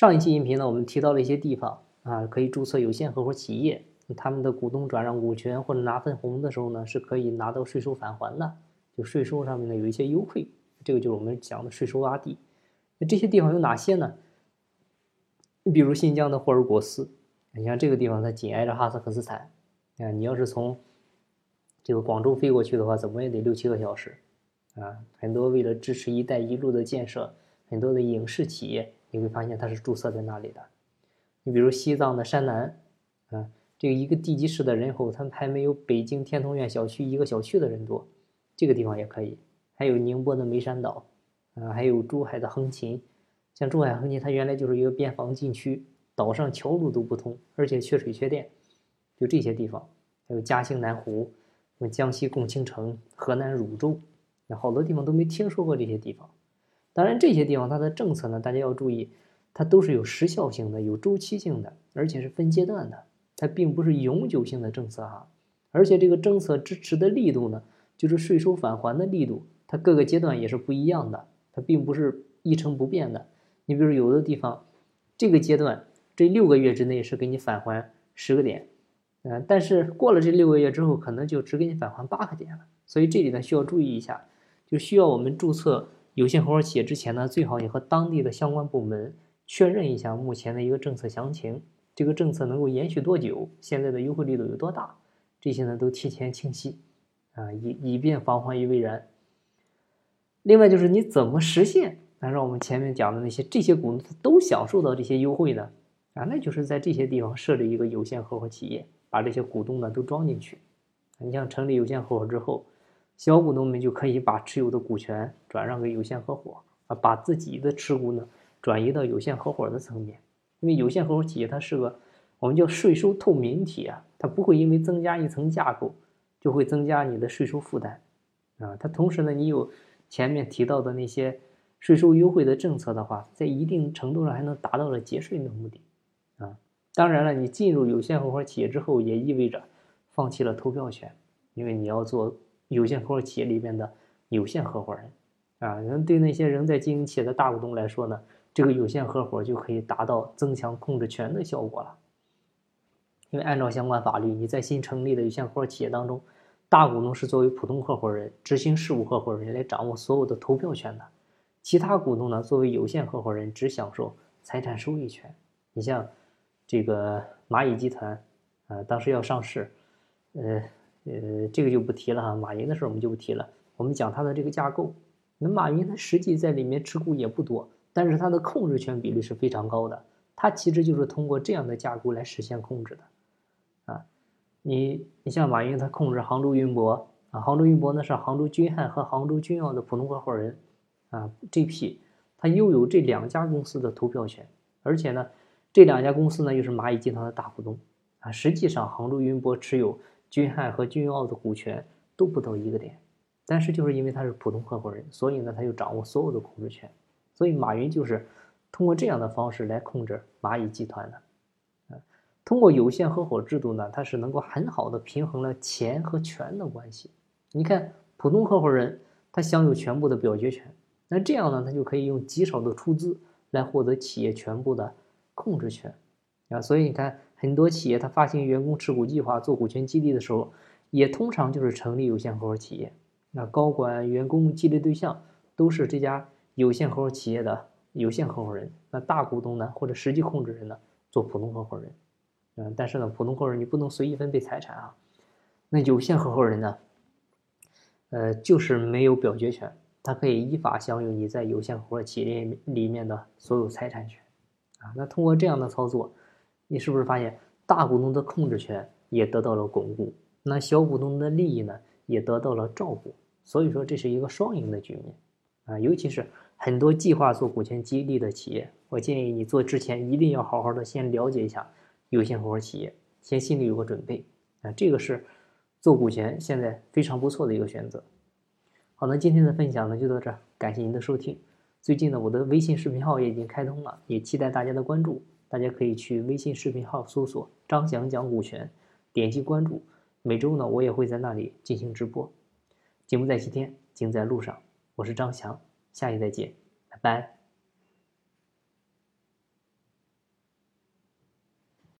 上一期音频呢，我们提到了一些地方啊，可以注册有限合伙企业，他们的股东转让股权或者拿分红的时候呢，是可以拿到税收返还的，就税收上面呢有一些优惠，这个就是我们讲的税收洼地。那这些地方有哪些呢？你比如新疆的霍尔果斯，你像这个地方它紧挨着哈萨克斯坦，啊，你要是从这个广州飞过去的话，怎么也得六七个小时，啊，很多为了支持“一带一路”的建设，很多的影视企业。你会发现它是注册在那里的。你比如西藏的山南，啊，这个一个地级市的人口，它还没有北京天通苑小区一个小区的人多，这个地方也可以。还有宁波的梅山岛，啊，还有珠海的横琴，像珠海横琴，它原来就是一个边防禁区，岛上桥路都不通，而且缺水缺电，就这些地方。还有嘉兴南湖，什么江西共青城、河南汝州，那好多地方都没听说过这些地方。当然，这些地方它的政策呢，大家要注意，它都是有时效性的、有周期性的，而且是分阶段的，它并不是永久性的政策哈。而且这个政策支持的力度呢，就是税收返还的力度，它各个阶段也是不一样的，它并不是一成不变的。你比如有的地方，这个阶段这六个月之内是给你返还十个点，嗯，但是过了这六个月之后，可能就只给你返还八个点了。所以这里呢需要注意一下，就需要我们注册。有限合伙企业之前呢，最好你和当地的相关部门确认一下目前的一个政策详情，这个政策能够延续多久，现在的优惠力度有多大，这些呢都提前清晰，啊，以以便防患于未然。另外就是你怎么实现，按照我们前面讲的那些这些股东都享受到这些优惠呢？啊，那就是在这些地方设立一个有限合伙企业，把这些股东呢都装进去。你像成立有限合伙之后。小股东们就可以把持有的股权转让给有限合伙啊，把自己的持股呢转移到有限合伙的层面。因为有限合伙企业它是个我们叫税收透明体啊，它不会因为增加一层架构就会增加你的税收负担啊。它同时呢，你有前面提到的那些税收优惠的政策的话，在一定程度上还能达到了节税的目的啊。当然了，你进入有限合伙企业之后，也意味着放弃了投票权，因为你要做。有限合伙企业里面的有限合伙人，啊，对那些仍在经营企业的大股东来说呢，这个有限合伙就可以达到增强控制权的效果了。因为按照相关法律，你在新成立的有限合伙企业当中，大股东是作为普通合伙人、执行事务合伙人来掌握所有的投票权的，其他股东呢，作为有限合伙人只享受财产收益权。你像这个蚂蚁集团，啊，当时要上市，呃。呃，这个就不提了哈。马云的事我们就不提了。我们讲他的这个架构。那马云他实际在里面持股也不多，但是他的控制权比例是非常高的。他其实就是通过这样的架构来实现控制的。啊，你你像马云他控制杭州云博啊，杭州云博呢是杭州君汉和杭州君奥的普通合伙人啊，GP，他拥有这两家公司的投票权，而且呢，这两家公司呢又是蚂蚁集团的大股东啊。实际上杭州云博持有。君汉和君奥的股权都不到一个点，但是就是因为他是普通合伙人，所以呢，他就掌握所有的控制权。所以马云就是通过这样的方式来控制蚂蚁集团的。啊，通过有限合伙制度呢，它是能够很好的平衡了钱和权的关系。你看，普通合伙人他享有全部的表决权，那这样呢，他就可以用极少的出资来获得企业全部的控制权。啊，所以你看。很多企业它发行员工持股计划做股权激励的时候，也通常就是成立有限合伙企业。那高管、员工激励对象都是这家有限合伙企业的有限合伙人。那大股东呢，或者实际控制人呢，做普通合伙人。嗯，但是呢，普通合伙人你不能随意分配财产啊。那有限合伙人呢，呃，就是没有表决权，他可以依法享有你在有限合伙企业里面的所有财产权。啊，那通过这样的操作。你是不是发现大股东的控制权也得到了巩固？那小股东的利益呢也得到了照顾？所以说这是一个双赢的局面啊！尤其是很多计划做股权激励的企业，我建议你做之前一定要好好的先了解一下有限合伙企业，先心里有个准备啊！这个是做股权现在非常不错的一个选择。好，那今天的分享呢就到这儿，感谢您的收听。最近呢我的微信视频号也已经开通了，也期待大家的关注。大家可以去微信视频号搜索“张翔讲股权”，点击关注。每周呢，我也会在那里进行直播。节目在西天，精在路上。我是张翔，下期再见，拜拜。